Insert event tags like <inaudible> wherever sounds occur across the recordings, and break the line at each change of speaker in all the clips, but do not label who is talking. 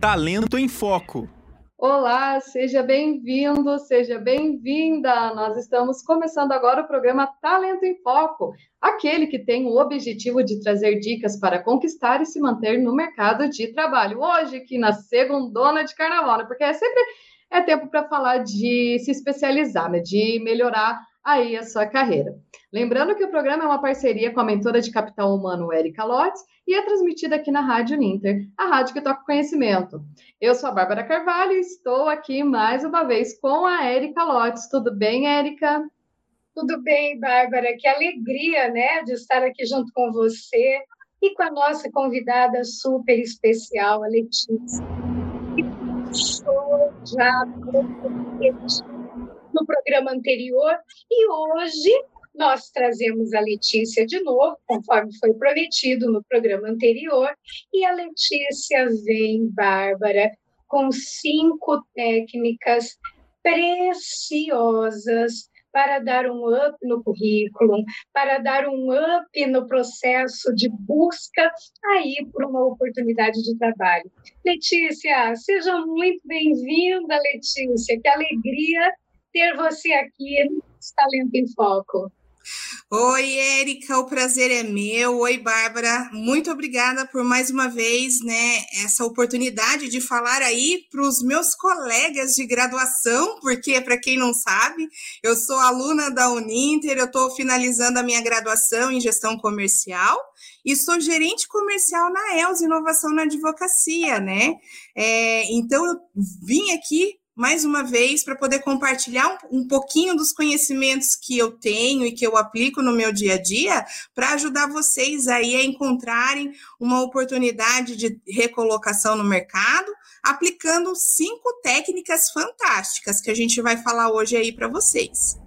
Talento em Foco.
Olá, seja bem-vindo, seja bem-vinda. Nós estamos começando agora o programa Talento em Foco, aquele que tem o objetivo de trazer dicas para conquistar e se manter no mercado de trabalho. Hoje, aqui na segundona de carnaval, né? porque é sempre é tempo para falar de se especializar, né? de melhorar aí a sua carreira. Lembrando que o programa é uma parceria com a mentora de capital humano Erika Lotz e é transmitida aqui na Rádio Ninter, a rádio que toca conhecimento. Eu sou a Bárbara Carvalho e estou aqui mais uma vez com a Erika Lotz. Tudo bem, Erika?
Tudo bem, Bárbara. Que alegria, né, de estar aqui junto com você e com a nossa convidada super especial, a Letícia. Show já no programa anterior e hoje nós trazemos a Letícia de novo, conforme foi prometido no programa anterior, e a Letícia vem, Bárbara, com cinco técnicas preciosas para dar um up no currículo, para dar um up no processo de busca aí por uma oportunidade de trabalho. Letícia, seja muito bem-vinda, Letícia. Que alegria ter você aqui no Talento em Foco.
Oi, Érica, o prazer é meu. Oi, Bárbara, muito obrigada por mais uma vez, né, essa oportunidade de falar aí para os meus colegas de graduação, porque, para quem não sabe, eu sou aluna da Uninter, eu estou finalizando a minha graduação em gestão comercial e sou gerente comercial na ELS Inovação na Advocacia, né? É, então, eu vim aqui mais uma vez, para poder compartilhar um, um, pouquinho dos conhecimentos que eu tenho e que eu aplico no meu dia a dia, para ajudar vocês aí a encontrarem uma oportunidade de recolocação no mercado, aplicando cinco técnicas fantásticas que a gente vai falar hoje aí para vocês.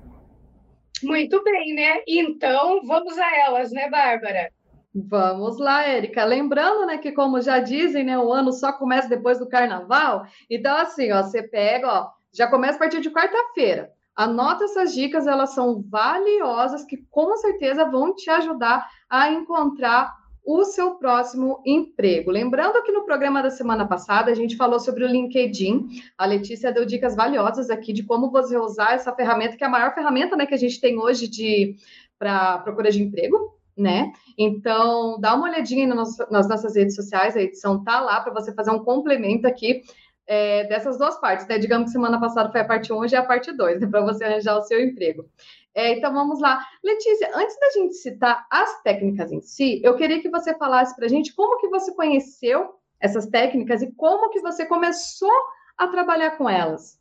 Muito bem, né? Então, vamos a elas, né, Bárbara?
Vamos lá, Érica. Lembrando, né, que como já dizem, né, o ano só começa depois do carnaval. Então, assim, ó, você pega, ó, já começa a partir de quarta-feira. Anota essas dicas, elas são valiosas que com certeza vão te ajudar a encontrar o seu próximo emprego. Lembrando que no programa da semana passada a gente falou sobre o LinkedIn. A Letícia deu dicas valiosas aqui de como você usar essa ferramenta, que é a maior ferramenta né, que a gente tem hoje de para procura de emprego né? Então, dá uma olhadinha nas, nossas redes sociais, a edição tá lá para você fazer um complemento aqui é, dessas duas partes, né? Digamos que semana passada foi a parte 1, hoje é a parte 2, né? <laughs> Para você arranjar o seu emprego. É, então, vamos lá. Letícia, antes da gente citar as técnicas em si, eu queria que você falasse para a gente como que você conheceu essas técnicas e como que você começou a trabalhar com elas.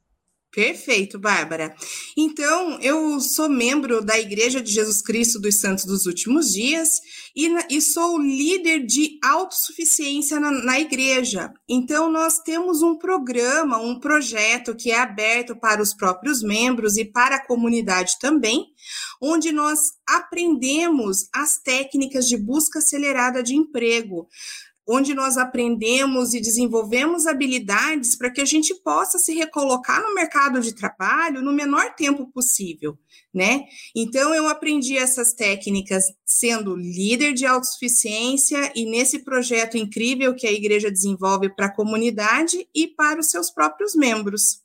Perfeito, Bárbara. Então, eu sou membro da Igreja de Jesus Cristo dos Santos dos Últimos Dias e, e sou líder de autossuficiência na, na igreja. Então, nós temos um programa, um projeto que é aberto para os próprios membros e para a comunidade também, onde nós aprendemos as técnicas de busca acelerada de emprego onde nós aprendemos e desenvolvemos habilidades para que a gente possa se recolocar no mercado de trabalho no menor tempo possível, né? Então eu aprendi essas técnicas sendo líder de autossuficiência e nesse projeto incrível que a igreja desenvolve para a comunidade e para os seus próprios membros.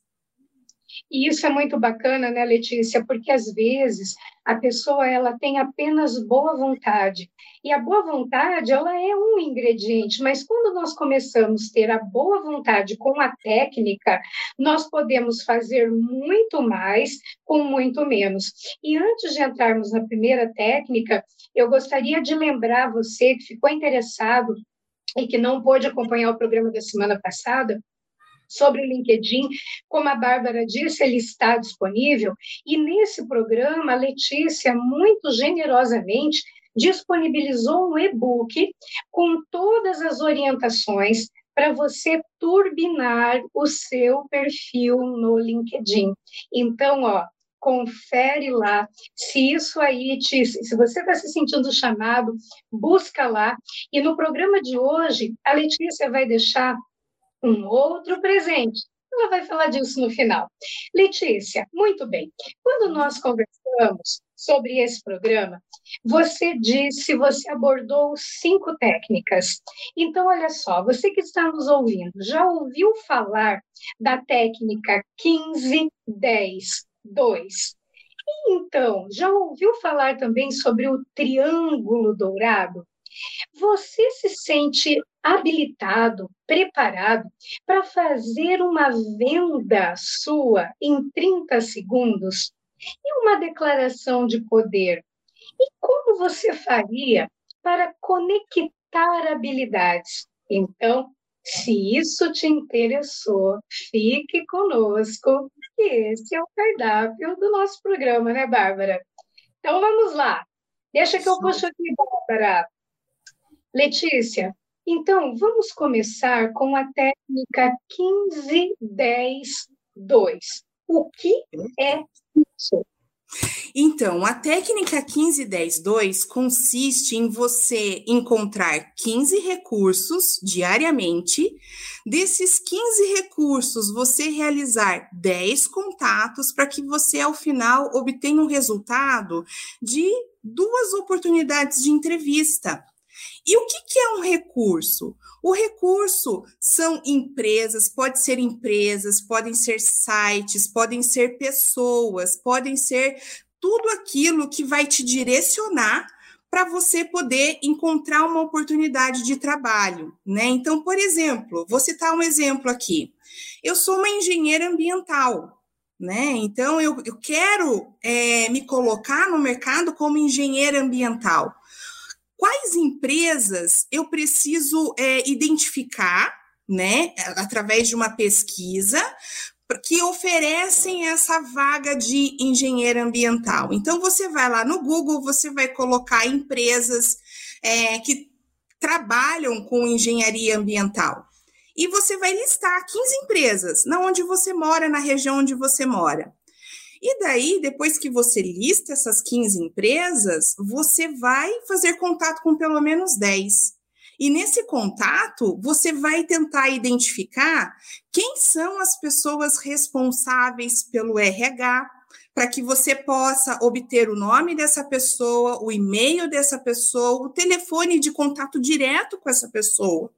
E isso é muito bacana, né, Letícia? Porque às vezes a pessoa ela tem apenas boa vontade. E a boa vontade, ela é um ingrediente, mas quando nós começamos a ter a boa vontade com a técnica, nós podemos fazer muito mais com muito menos. E antes de entrarmos na primeira técnica, eu gostaria de lembrar você que ficou interessado e que não pôde acompanhar o programa da semana passada, sobre o LinkedIn. Como a Bárbara disse, ele está disponível. E nesse programa, a Letícia, muito generosamente, disponibilizou um e-book com todas as orientações para você turbinar o seu perfil no LinkedIn. Então, ó, confere lá. Se isso aí te, se você está se sentindo chamado, busca lá. E no programa de hoje, a Letícia vai deixar um outro presente. Ela vai falar disso no final. Letícia, muito bem. Quando nós conversamos sobre esse programa, você disse, você abordou cinco técnicas. Então, olha só, você que está nos ouvindo, já ouviu falar da técnica 15, 10, 2? Então, já ouviu falar também sobre o triângulo dourado? Você se sente habilitado, preparado para fazer uma venda sua em 30 segundos? E uma declaração de poder? E como você faria para conectar habilidades? Então, se isso te interessou, fique conosco, que esse é o cardápio do nosso programa, né, Bárbara? Então vamos lá. Deixa que eu puxo aqui, Bárbara. Letícia, então vamos começar com a técnica 15, 10, 2. O que é isso?
Então, a técnica 15-10-2 consiste em você encontrar 15 recursos diariamente. Desses 15 recursos, você realizar 10 contatos para que você, ao final, obtenha um resultado de duas oportunidades de entrevista. E o que, que é um recurso? O recurso são empresas, pode ser empresas, podem ser sites, podem ser pessoas, podem ser tudo aquilo que vai te direcionar para você poder encontrar uma oportunidade de trabalho, né? Então, por exemplo, vou citar um exemplo aqui. Eu sou uma engenheira ambiental, né? Então, eu, eu quero é, me colocar no mercado como engenheira ambiental quais empresas eu preciso é, identificar, né, através de uma pesquisa, que oferecem essa vaga de engenheiro ambiental. Então, você vai lá no Google, você vai colocar empresas é, que trabalham com engenharia ambiental. E você vai listar 15 empresas, na onde você mora, na região onde você mora. E daí, depois que você lista essas 15 empresas, você vai fazer contato com pelo menos 10. E nesse contato, você vai tentar identificar quem são as pessoas responsáveis pelo RH, para que você possa obter o nome dessa pessoa, o e-mail dessa pessoa, o telefone de contato direto com essa pessoa,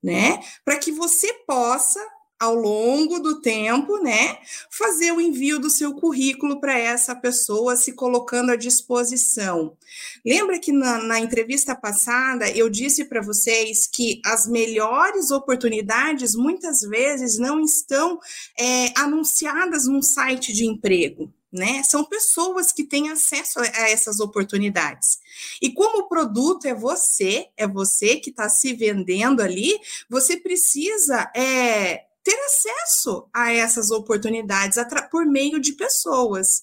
né? Para que você possa ao longo do tempo, né, fazer o envio do seu currículo para essa pessoa, se colocando à disposição. Lembra que na, na entrevista passada eu disse para vocês que as melhores oportunidades muitas vezes não estão é, anunciadas num site de emprego. Né? São pessoas que têm acesso a essas oportunidades. E como o produto é você, é você que está se vendendo ali, você precisa é, ter acesso a essas oportunidades por meio de pessoas.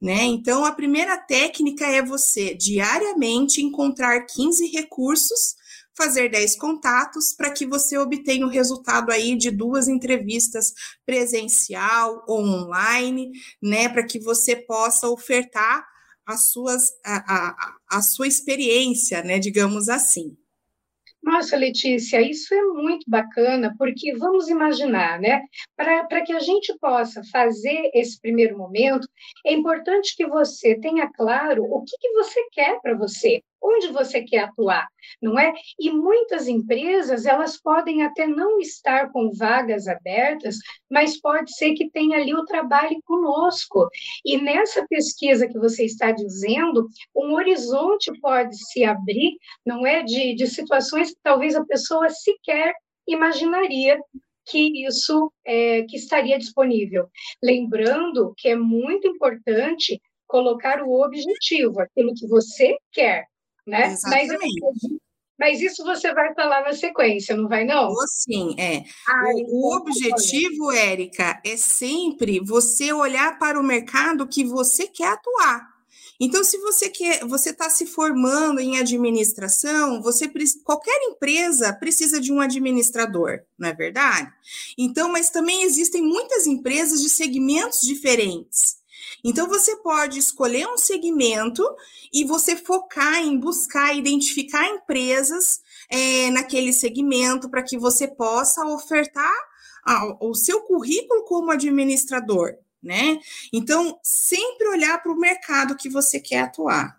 Né? Então, a primeira técnica é você diariamente encontrar 15 recursos, fazer 10 contatos para que você obtenha o resultado aí de duas entrevistas presencial ou online, né? Para que você possa ofertar as suas, a, a, a sua experiência, né? Digamos assim.
Nossa, Letícia, isso é muito bacana, porque vamos imaginar, né? Para que a gente possa fazer esse primeiro momento, é importante que você tenha claro o que, que você quer para você onde você quer atuar, não é? E muitas empresas, elas podem até não estar com vagas abertas, mas pode ser que tenha ali o trabalho conosco. E nessa pesquisa que você está dizendo, um horizonte pode se abrir, não é? De, de situações que talvez a pessoa sequer imaginaria que isso é, que estaria disponível. Lembrando que é muito importante colocar o objetivo, aquilo que você quer, né? Exatamente. Mas, mas isso você vai falar na sequência, não vai não?
Sim, é. Ai, o, o objetivo, Érica, é sempre você olhar para o mercado que você quer atuar. Então, se você quer, você está se formando em administração, você qualquer empresa precisa de um administrador, não é verdade? Então, mas também existem muitas empresas de segmentos diferentes. Então, você pode escolher um segmento e você focar em buscar identificar empresas é, naquele segmento para que você possa ofertar a, o seu currículo como administrador. né? Então, sempre olhar para o mercado que você quer atuar.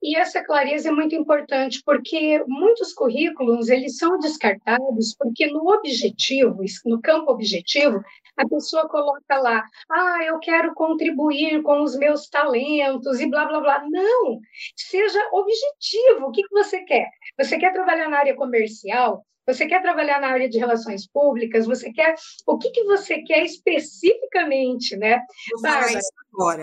E essa clareza é muito importante, porque muitos currículos, eles são descartados, porque no objetivo, no campo objetivo, a pessoa coloca lá, ah, eu quero contribuir com os meus talentos e blá, blá, blá. Não, seja objetivo, o que, que você quer? Você quer trabalhar na área comercial? Você quer trabalhar na área de relações públicas? Você quer o que, que você quer especificamente, né?
Falar isso agora.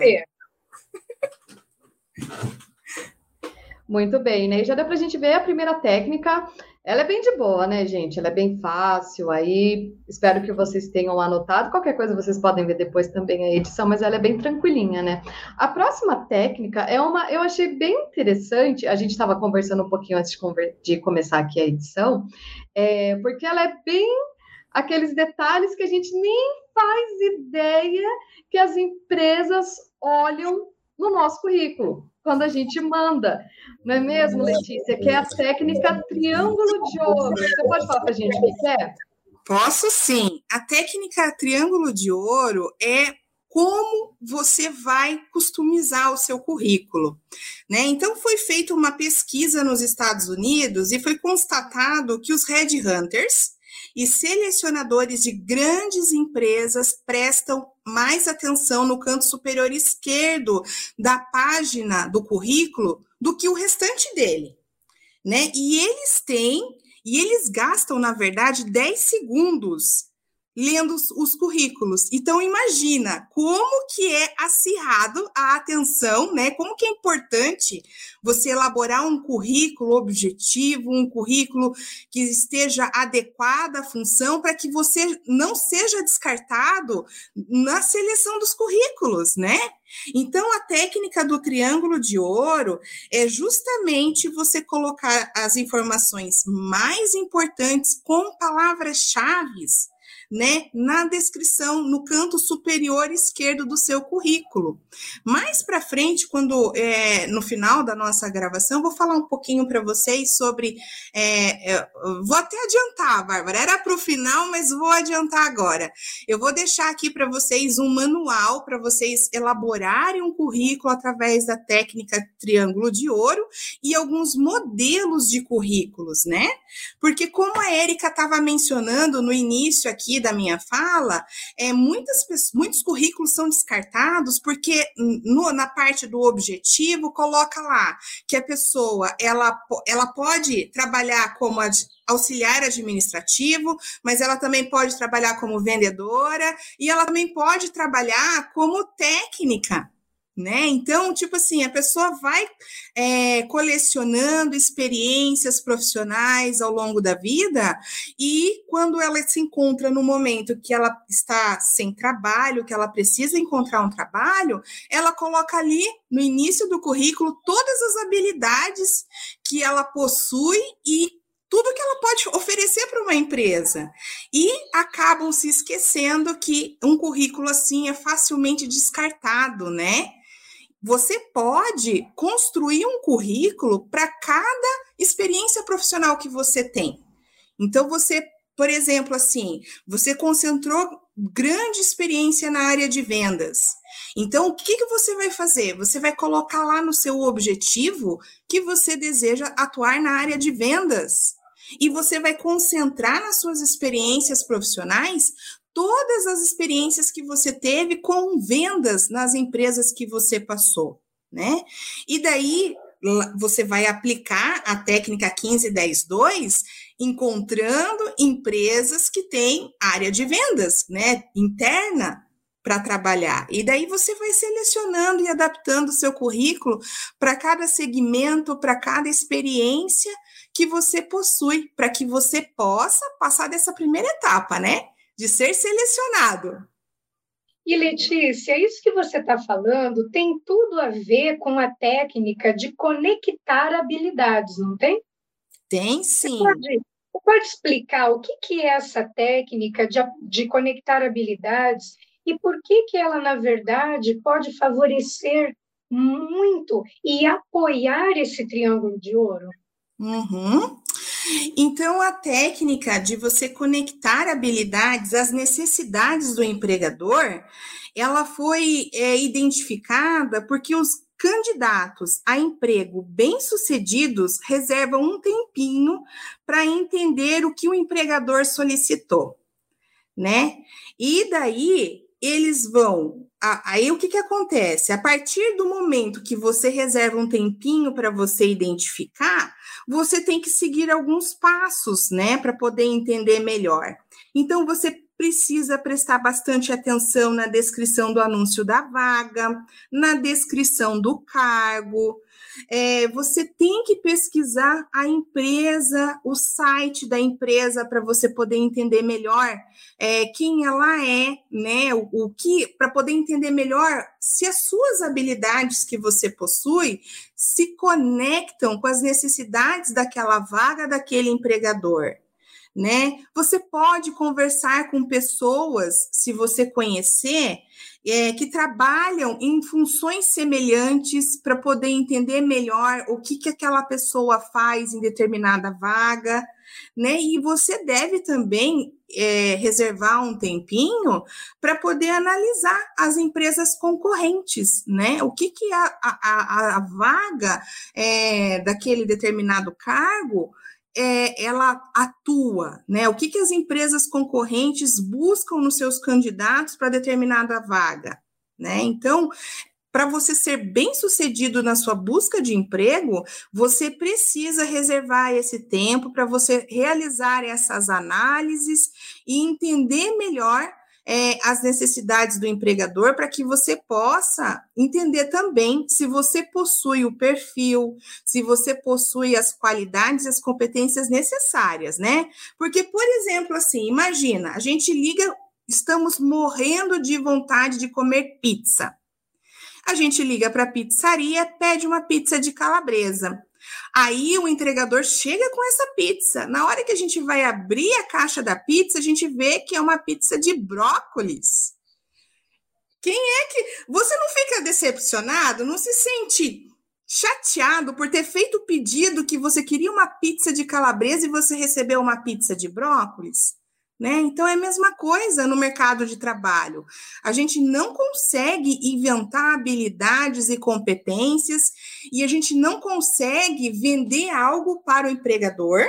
Muito bem, né? E já deu para a gente ver a primeira técnica. Ela é bem de boa, né, gente? Ela é bem fácil. Aí espero que vocês tenham anotado. Qualquer coisa vocês podem ver depois também a edição, mas ela é bem tranquilinha, né? A próxima técnica é uma, eu achei bem interessante. A gente estava conversando um pouquinho antes de, de, começar aqui a edição, é, porque ela é bem aqueles detalhes que a gente nem faz ideia que as empresas olham no nosso currículo quando a gente manda, não é mesmo, Letícia? Que é a técnica triângulo de ouro. Você pode falar para a gente o que é?
Posso sim. A técnica triângulo de ouro é como você vai customizar o seu currículo, né? Então foi feita uma pesquisa nos Estados Unidos e foi constatado que os headhunters e selecionadores de grandes empresas prestam mais atenção no canto superior esquerdo da página do currículo do que o restante dele, né? E eles têm, e eles gastam, na verdade, 10 segundos lendo os, os, currículos. Então imagina como que é acirrado a atenção, né? Como que é importante você elaborar um currículo objetivo, um currículo que esteja adequado à função para que você não seja descartado na seleção dos currículos, né? Então, a técnica do triângulo de ouro é justamente você colocar as informações mais importantes com palavras-chave né, na descrição, no canto superior esquerdo do seu currículo. Mais para frente, quando é, no final da nossa gravação, vou falar um pouquinho para vocês sobre. É, é, vou até adiantar, Bárbara, era para o final, mas vou adiantar agora. Eu vou deixar aqui para vocês um manual para vocês elaborarem um currículo através da técnica triângulo de ouro e alguns modelos de currículos, né? Porque, como a Érica estava mencionando no início aqui, aqui da minha fala, é, muitas, muitos currículos são descartados porque no, na parte do objetivo coloca lá que a pessoa ela, ela pode trabalhar como auxiliar administrativo, mas ela também pode trabalhar como vendedora e ela também pode trabalhar como técnica né? Então, tipo assim, a pessoa vai é, colecionando experiências profissionais ao longo da vida e quando ela se encontra no momento que ela está sem trabalho, que ela precisa encontrar um trabalho, ela coloca ali no início do currículo todas as habilidades que ela possui e tudo que ela pode oferecer para uma empresa. E acabam se esquecendo que um currículo assim é facilmente descartado, né? Você pode construir um currículo para cada experiência profissional que você tem. Então, você, por exemplo, assim, você concentrou grande experiência na área de vendas. Então, o que, que você vai fazer? Você vai colocar lá no seu objetivo que você deseja atuar na área de vendas. E você vai concentrar nas suas experiências profissionais todas as experiências que você teve com vendas nas empresas que você passou, né? E daí você vai aplicar a técnica 1510-2 encontrando empresas que têm área de vendas, né, interna para trabalhar. E daí você vai selecionando e adaptando o seu currículo para cada segmento, para cada experiência que você possui, para que você possa passar dessa primeira etapa, né? De ser selecionado.
E Letícia, isso que você está falando tem tudo a ver com a técnica de conectar habilidades, não tem?
Tem sim.
Você pode, você pode explicar o que, que é essa técnica de, de conectar habilidades e por que, que ela, na verdade, pode favorecer muito e apoiar esse triângulo de ouro?
Uhum. Então, a técnica de você conectar habilidades às necessidades do empregador, ela foi é, identificada porque os candidatos a emprego bem-sucedidos reservam um tempinho para entender o que o empregador solicitou, né? E daí eles vão. Aí o que, que acontece? A partir do momento que você reserva um tempinho para você identificar, você tem que seguir alguns passos, né, para poder entender melhor. Então, você precisa prestar bastante atenção na descrição do anúncio da vaga, na descrição do cargo. É, você tem que pesquisar a empresa, o site da empresa, para você poder entender melhor é, quem ela é, né? O, o que, para poder entender melhor se as suas habilidades que você possui se conectam com as necessidades daquela vaga daquele empregador né? Você pode conversar com pessoas, se você conhecer, é, que trabalham em funções semelhantes para poder entender melhor o que, que aquela pessoa faz em determinada vaga, né? E você deve também é, reservar um tempinho para poder analisar as empresas concorrentes, né? O que, que a, a, a vaga é, daquele determinado cargo é, ela atua, né? O que, que as empresas concorrentes buscam nos seus candidatos para determinada vaga, né? Então, para você ser bem sucedido na sua busca de emprego, você precisa reservar esse tempo para você realizar essas análises e entender melhor é, as necessidades do empregador para que você possa entender também se você possui o perfil, se você possui as qualidades e as competências necessárias, né? Porque, por exemplo, assim, imagina, a gente liga, estamos morrendo de vontade de comer pizza. A gente liga para a pizzaria, pede uma pizza de calabresa. Aí o entregador chega com essa pizza. Na hora que a gente vai abrir a caixa da pizza, a gente vê que é uma pizza de brócolis. Quem é que. Você não fica decepcionado? Não se sente chateado por ter feito o pedido que você queria uma pizza de calabresa e você recebeu uma pizza de brócolis? Né? Então é a mesma coisa no mercado de trabalho. A gente não consegue inventar habilidades e competências e a gente não consegue vender algo para o empregador,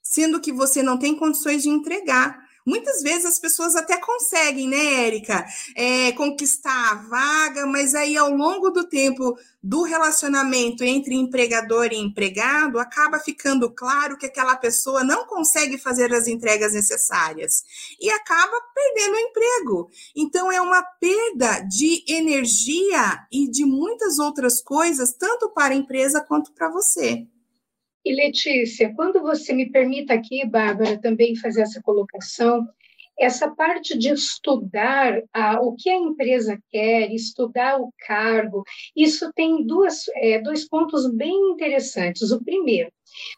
sendo que você não tem condições de entregar. Muitas vezes as pessoas até conseguem, né, Érica, é, conquistar a vaga, mas aí ao longo do tempo do relacionamento entre empregador e empregado, acaba ficando claro que aquela pessoa não consegue fazer as entregas necessárias e acaba perdendo o emprego. Então é uma perda de energia e de muitas outras coisas, tanto para a empresa quanto para você.
E Letícia, quando você me permita aqui, Bárbara, também fazer essa colocação, essa parte de estudar a, o que a empresa quer, estudar o cargo, isso tem duas, é, dois pontos bem interessantes. O primeiro,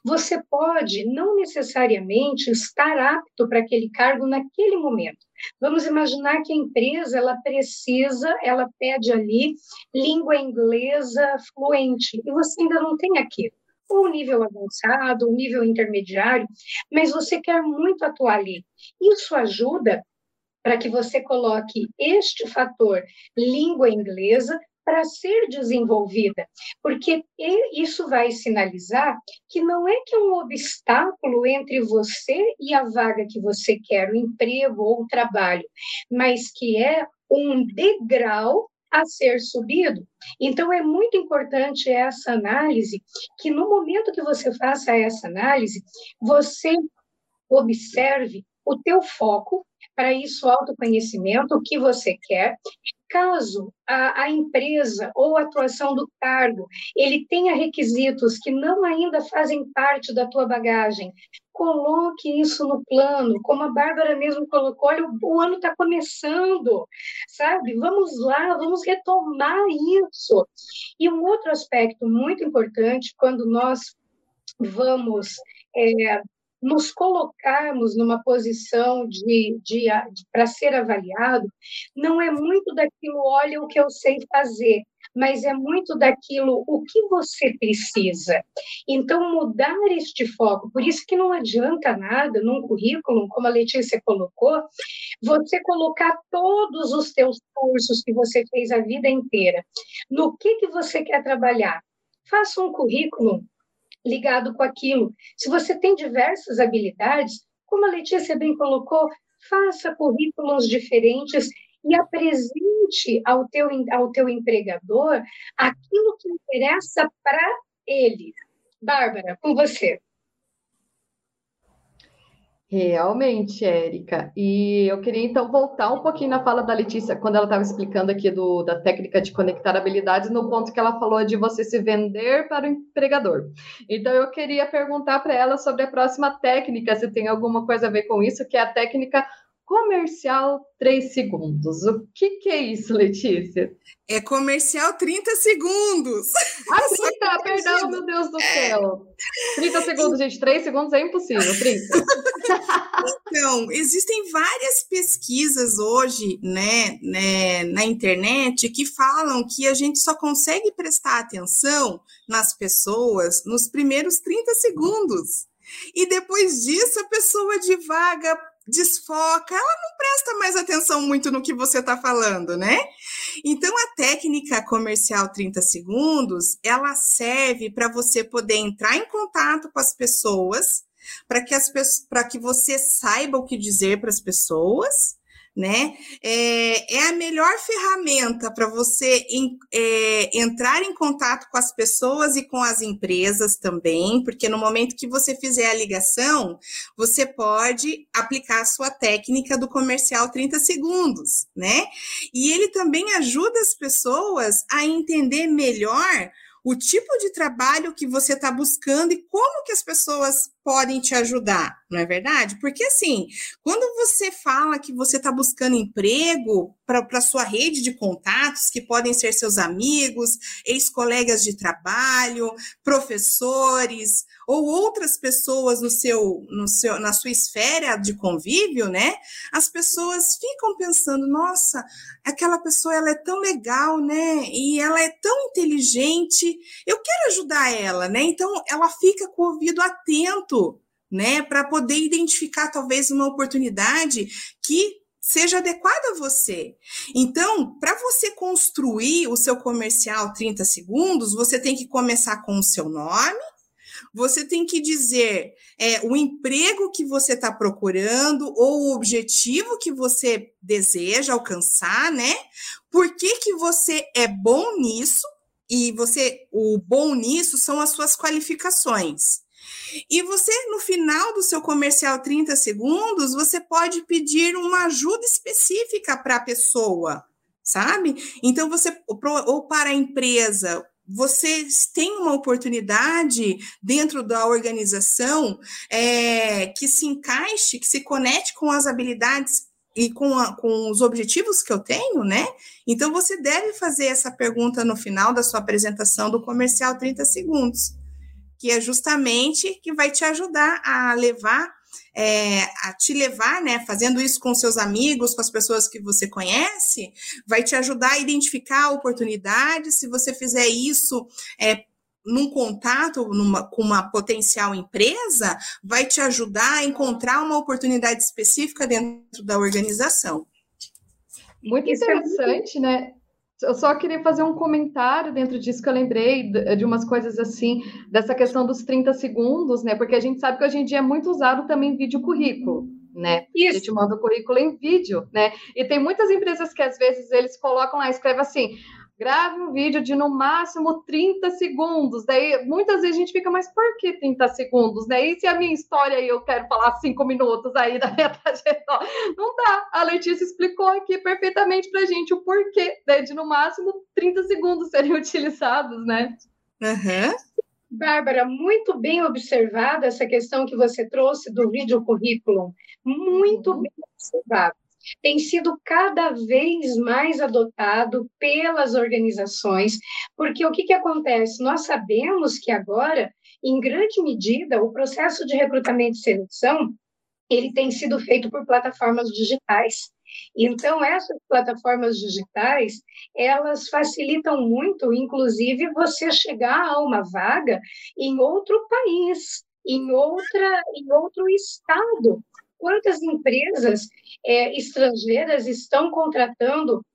você pode não necessariamente estar apto para aquele cargo naquele momento. Vamos imaginar que a empresa ela precisa, ela pede ali língua inglesa fluente e você ainda não tem aquilo ou nível avançado, ou nível intermediário, mas você quer muito atuar ali. Isso ajuda para que você coloque este fator língua inglesa para ser desenvolvida, porque isso vai sinalizar que não é que é um obstáculo entre você e a vaga que você quer, o emprego ou o trabalho, mas que é um degrau a ser subido. Então, é muito importante essa análise, que no momento que você faça essa análise, você observe o teu foco, para isso, autoconhecimento, o que você quer. Caso a, a, empresa ou a atuação do cargo ele tenha requisitos que não ainda fazem parte da tua bagagem, coloque isso no plano, como a Bárbara mesmo colocou, olha, o ano está começando, sabe? Vamos lá, vamos retomar isso. E um outro aspecto muito importante, quando nós vamos é, nos colocarmos numa posição de, de, de para ser avaliado, não é muito daquilo, olha o que eu sei fazer, mas é muito daquilo o que você precisa. Então, mudar este foco, por isso que não adianta nada num currículo, como a Letícia colocou, você colocar todos os teus cursos que você fez a vida inteira. No que, que você quer trabalhar? Faça um currículo ligado com aquilo. Se você tem diversas habilidades, como a Letícia bem colocou, faça currículos diferentes e apresente ao teu, ao teu empregador aquilo que interessa para ele. Bárbara, com você.
Realmente, Érica. E eu queria então voltar um pouquinho na fala da Letícia, quando ela estava explicando aqui do, da técnica de conectar habilidades, no ponto que ela falou de você se vender para o empregador. Então, eu queria perguntar para ela sobre a próxima técnica, se tem alguma coisa a ver com isso, que é a técnica comercial 3 segundos. O que, que é isso, Letícia?
É comercial 30 segundos.
Ah, 30, perdão, meu Deus do céu. 30 segundos, gente, 3 segundos é impossível, 30.
Então, existem várias pesquisas hoje, né, né, na internet que falam que a gente só consegue prestar atenção nas pessoas nos primeiros 30 segundos. E depois disso, a pessoa divaga desfoca, ela não presta mais atenção muito no que você está falando, né? Então, a técnica comercial 30 segundos, ela serve para você poder entrar em contato com as pessoas, para que, as, que você saiba o que dizer para as pessoas, né? É, é a melhor ferramenta para você em, é, entrar em contato com as pessoas e com as empresas também, porque no momento que você fizer a ligação, você pode aplicar a sua técnica do comercial 30 segundos, né? E ele também ajuda as pessoas a entender melhor o tipo de trabalho que você está buscando e como que as pessoas podem te ajudar, não é verdade? Porque assim, quando você fala que você está buscando emprego para sua rede de contatos, que podem ser seus amigos, ex-colegas de trabalho, professores, ou outras pessoas no seu, no seu, na sua esfera de convívio, né? As pessoas ficam pensando, nossa, aquela pessoa ela é tão legal, né? E ela é tão inteligente, eu quero ajudar ela, né? Então ela fica com o ouvido atento, né? Para poder identificar talvez uma oportunidade que seja adequada a você. Então, para você construir o seu comercial 30 segundos, você tem que começar com o seu nome, você tem que dizer é, o emprego que você está procurando ou o objetivo que você deseja alcançar, né? Por que, que você é bom nisso? E você, o bom nisso são as suas qualificações. E você, no final do seu comercial 30 segundos, você pode pedir uma ajuda específica para a pessoa, sabe? Então, você, ou para a empresa, vocês têm uma oportunidade dentro da organização é, que se encaixe, que se conecte com as habilidades e com, a, com os objetivos que eu tenho, né? Então você deve fazer essa pergunta no final da sua apresentação do comercial 30 segundos, que é justamente que vai te ajudar a levar é, a te levar, né, fazendo isso com seus amigos, com as pessoas que você conhece, vai te ajudar a identificar oportunidades. Se você fizer isso é, num contato numa, com uma potencial empresa, vai te ajudar a encontrar uma oportunidade específica dentro da organização.
Muito é interessante, né? Eu só queria fazer um comentário dentro disso que eu lembrei de umas coisas assim, dessa questão dos 30 segundos, né? Porque a gente sabe que hoje em dia é muito usado também vídeo currículo, né? Isso. A gente manda o currículo em vídeo, né? E tem muitas empresas que às vezes eles colocam lá, escreve assim: grave um vídeo de no máximo 30 segundos. Daí, muitas vezes a gente fica, mas por que 30 segundos, né? E se a minha história aí eu quero falar cinco minutos aí da minha <laughs> trajetória? Não dá. A Letícia explicou aqui perfeitamente pra gente o porquê né, de no máximo 30 segundos serem <laughs> utilizados, né?
Uhum. Bárbara, muito bem observada essa questão que você trouxe do vídeo currículo. Muito uhum. bem observado tem sido cada vez mais adotado pelas organizações, porque o que, que acontece? Nós sabemos que agora, em grande medida, o processo de recrutamento e seleção ele tem sido feito por plataformas digitais. Então, essas plataformas digitais, elas facilitam muito, inclusive, você chegar a uma vaga em outro país, em, outra, em outro estado. Quantas empresas é, estrangeiras estão contratando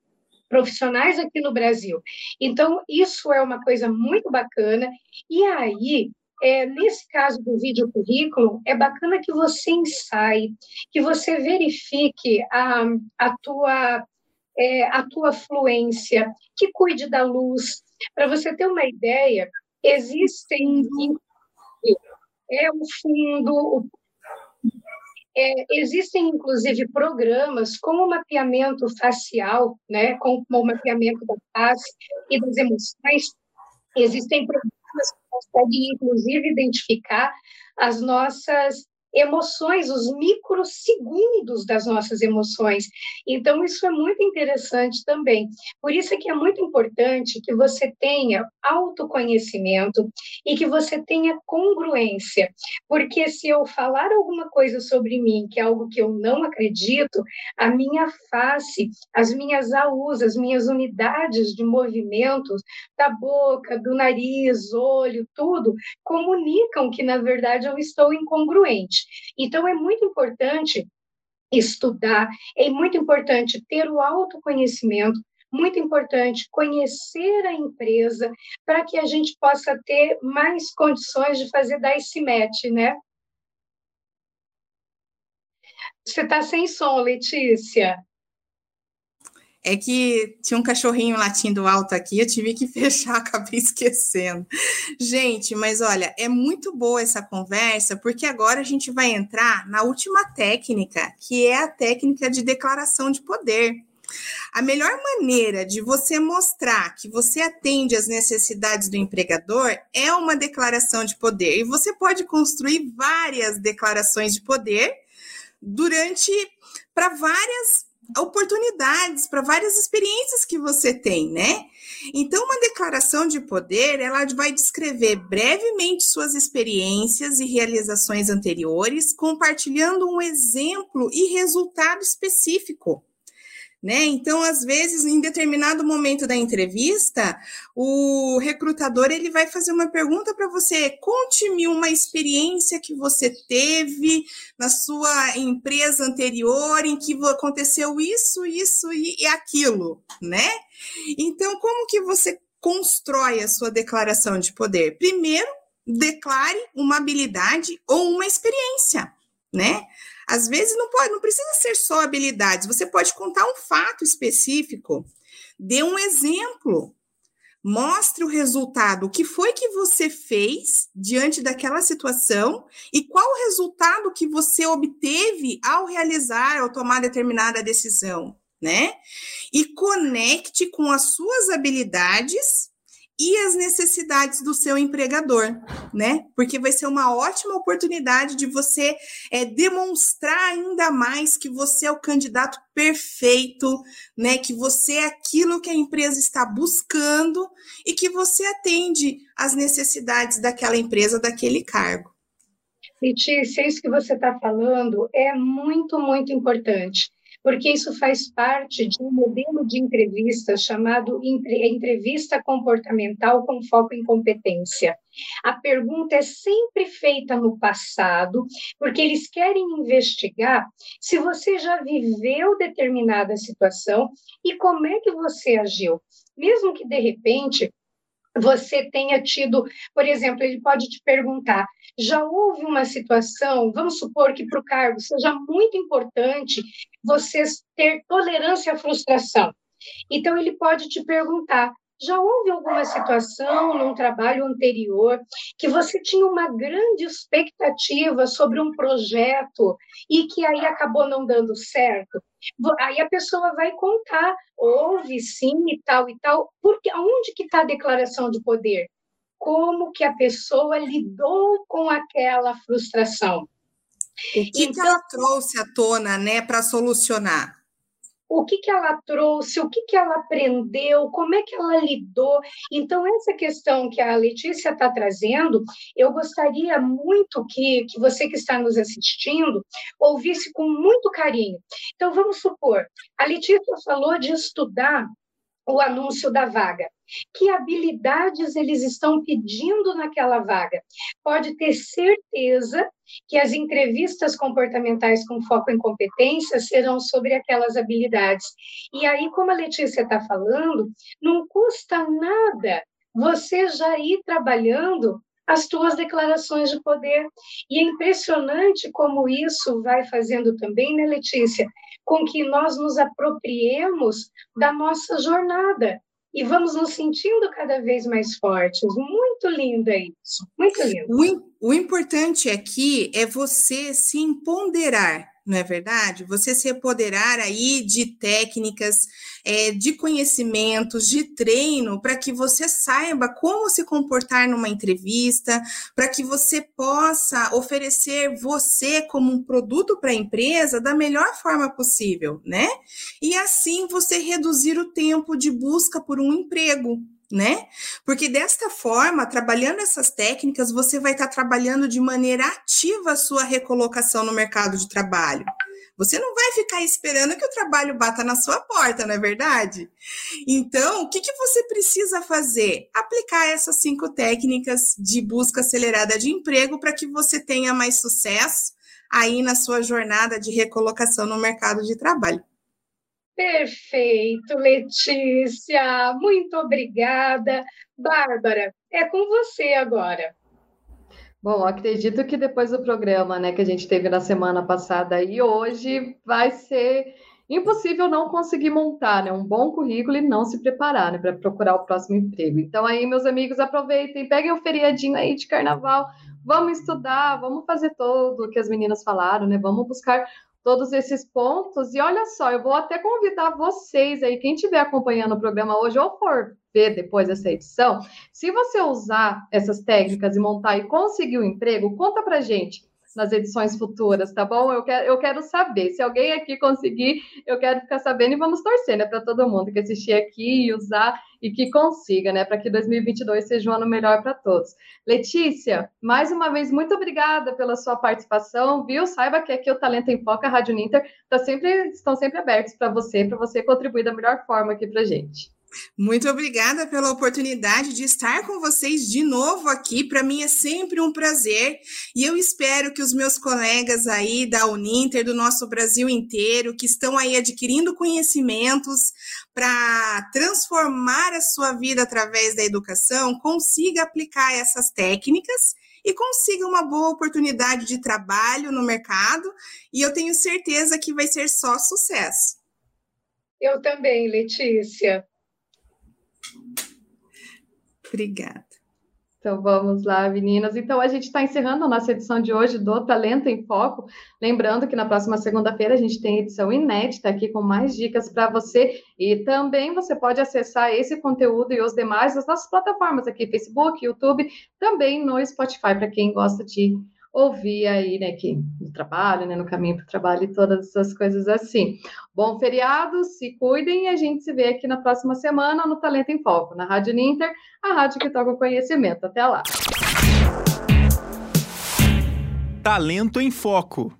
profissionais aqui no Brasil? Então, isso é uma coisa muito bacana. E aí, é, nesse caso do vídeo currículo, é bacana que você ensaie, que você verifique a, a, tua, é, a tua fluência, que cuide da luz. Para você ter uma ideia, existem é o fundo, o, é, existem inclusive programas como mapeamento facial, né, com o mapeamento da face e das emoções. Existem programas que conseguem, inclusive, identificar as nossas emoções, os microsegundos das nossas emoções. Então, isso é muito interessante também. Por isso é que é muito importante que você tenha autoconhecimento e que você tenha congruência. Porque se eu falar alguma coisa sobre mim, que é algo que eu não acredito, a minha face, as minhas AUs, as minhas unidades de movimentos da boca, do nariz, olho, tudo, comunicam que, na verdade, eu estou incongruente. Então, é muito importante estudar, é muito importante ter o autoconhecimento, muito importante conhecer a empresa para que a gente possa ter mais condições de fazer dar esse match, né? Você está sem som, Letícia
é que tinha um cachorrinho latindo alto aqui, eu tive que <laughs> fechar, acabei esquecendo. Gente, mas olha, é muito boa essa conversa, porque agora a gente vai entrar na última técnica, que é a técnica de declaração de poder. A melhor maneira de você mostrar que você atende às necessidades do empregador é uma declaração de poder. E você pode construir várias declarações de poder durante para várias oportunidades para várias experiências que você tem, né? Então, uma declaração de poder, ela vai descrever brevemente suas experiências e realizações anteriores, compartilhando um exemplo e resultado específico né? Então, às vezes, em determinado momento da entrevista, o recrutador ele vai fazer uma pergunta para você: conte-me uma experiência que você teve na sua empresa anterior em que aconteceu isso, isso e aquilo, né? Então, como que você constrói a sua declaração de poder? Primeiro, declare uma habilidade ou uma experiência, né? Às vezes não pode, não precisa ser só habilidades, você pode contar um fato específico, dê um exemplo, mostre o resultado, o que foi que você fez diante daquela situação e qual o resultado que você obteve ao realizar ou tomar determinada decisão, né? E conecte com as suas habilidades e as necessidades do seu empregador, né? Porque vai ser uma ótima oportunidade de você é, demonstrar ainda mais que você é o candidato perfeito, né? Que você é aquilo que a empresa está buscando e que você atende às necessidades daquela empresa, daquele cargo.
Letícia, isso que você está falando é muito, muito importante porque isso faz parte de um modelo de entrevista chamado entrevista comportamental com foco em competência. A pergunta é sempre feita no passado, porque eles querem investigar se você já viveu determinada situação e como é que você agiu. Mesmo que de repente você tenha tido, por exemplo, ele pode te perguntar: já houve uma situação, vamos supor que para o cargo seja muito importante você ter tolerância à frustração. Então, ele pode te perguntar: já houve alguma situação num trabalho anterior que você tinha uma grande expectativa sobre um projeto e que aí acabou não dando certo? Aí a pessoa vai contar, houve sim e tal e tal, porque aonde que está a declaração de poder? Como que a pessoa lidou com aquela frustração?
O que, então, que ela trouxe à tona, né, para solucionar?
O que, que ela trouxe, o que, que ela aprendeu, como é que ela lidou. Então, essa questão que a Letícia está trazendo, eu gostaria muito que, que você que está nos assistindo ouvisse com muito carinho. Então, vamos supor, a Letícia falou de estudar o anúncio da vaga. Que habilidades eles estão pedindo naquela vaga? Pode ter certeza que as entrevistas comportamentais com foco em competências serão sobre aquelas habilidades. E aí, como a Letícia está falando, não custa nada você já ir trabalhando as tuas declarações de poder. E é impressionante como isso vai fazendo também, né, Letícia? com que nós nos apropriemos da nossa jornada e vamos nos sentindo cada vez mais fortes. Muito lindo é isso, muito lindo.
O, o importante aqui é você se empoderar não é verdade? Você se apoderar aí de técnicas, é, de conhecimentos, de treino, para que você saiba como se comportar numa entrevista, para que você possa oferecer você como um produto para a empresa da melhor forma possível, né? E assim você reduzir o tempo de busca por um emprego né? Porque desta forma, trabalhando essas técnicas, você vai estar trabalhando de maneira ativa a sua recolocação no mercado de trabalho. Você não vai ficar esperando que o trabalho bata na sua porta, não é verdade? Então, o que, que você precisa fazer? Aplicar essas cinco técnicas de busca acelerada de emprego para que você tenha mais sucesso aí na sua jornada de recolocação no mercado de trabalho.
Perfeito, Letícia. Muito obrigada. Bárbara, é com você agora.
Bom, acredito que depois do programa, né, que a gente teve na semana passada e hoje vai ser impossível não conseguir montar, né, um bom currículo e não se preparar, né, para procurar o próximo emprego. Então aí, meus amigos, aproveitem, peguem o feriadinho aí de carnaval, vamos estudar, vamos fazer tudo o que as meninas falaram, né? Vamos buscar todos esses pontos. E olha só, eu vou até convidar vocês aí, quem estiver acompanhando o programa hoje ou for ver depois dessa edição, se você usar essas técnicas e montar e conseguir um emprego, conta pra gente nas edições futuras, tá bom? Eu quero, eu quero saber. Se alguém aqui conseguir, eu quero ficar sabendo e vamos torcer, né, para todo mundo que assistir aqui e usar e que consiga, né, para que 2022 seja um ano melhor para todos. Letícia, mais uma vez, muito obrigada pela sua participação, viu? Saiba que aqui o Talento em Foca, a Rádio Ninter, tá sempre, estão sempre abertos para você, para você contribuir da melhor forma aqui para gente.
Muito obrigada pela oportunidade de estar com vocês de novo aqui. Para mim é sempre um prazer e eu espero que os meus colegas aí da Uninter, do nosso Brasil inteiro, que estão aí adquirindo conhecimentos para transformar a sua vida através da educação, consiga aplicar essas técnicas e consiga uma boa oportunidade de trabalho no mercado. E eu tenho certeza que vai ser só sucesso.
Eu também, Letícia.
Obrigada.
Então vamos lá, meninas. Então a gente está encerrando a nossa edição de hoje do Talento em Foco. Lembrando que na próxima segunda-feira a gente tem edição inédita aqui com mais dicas para você. E também você pode acessar esse conteúdo e os demais nas nossas plataformas aqui, Facebook, YouTube, também no Spotify, para quem gosta de ouvir aí, né, que no trabalho, né, no caminho para o trabalho e todas essas coisas assim. Bom feriado, se cuidem e a gente se vê aqui na próxima semana no Talento em Foco, na Rádio Ninter, a rádio que toca o conhecimento. Até lá.
Talento em Foco.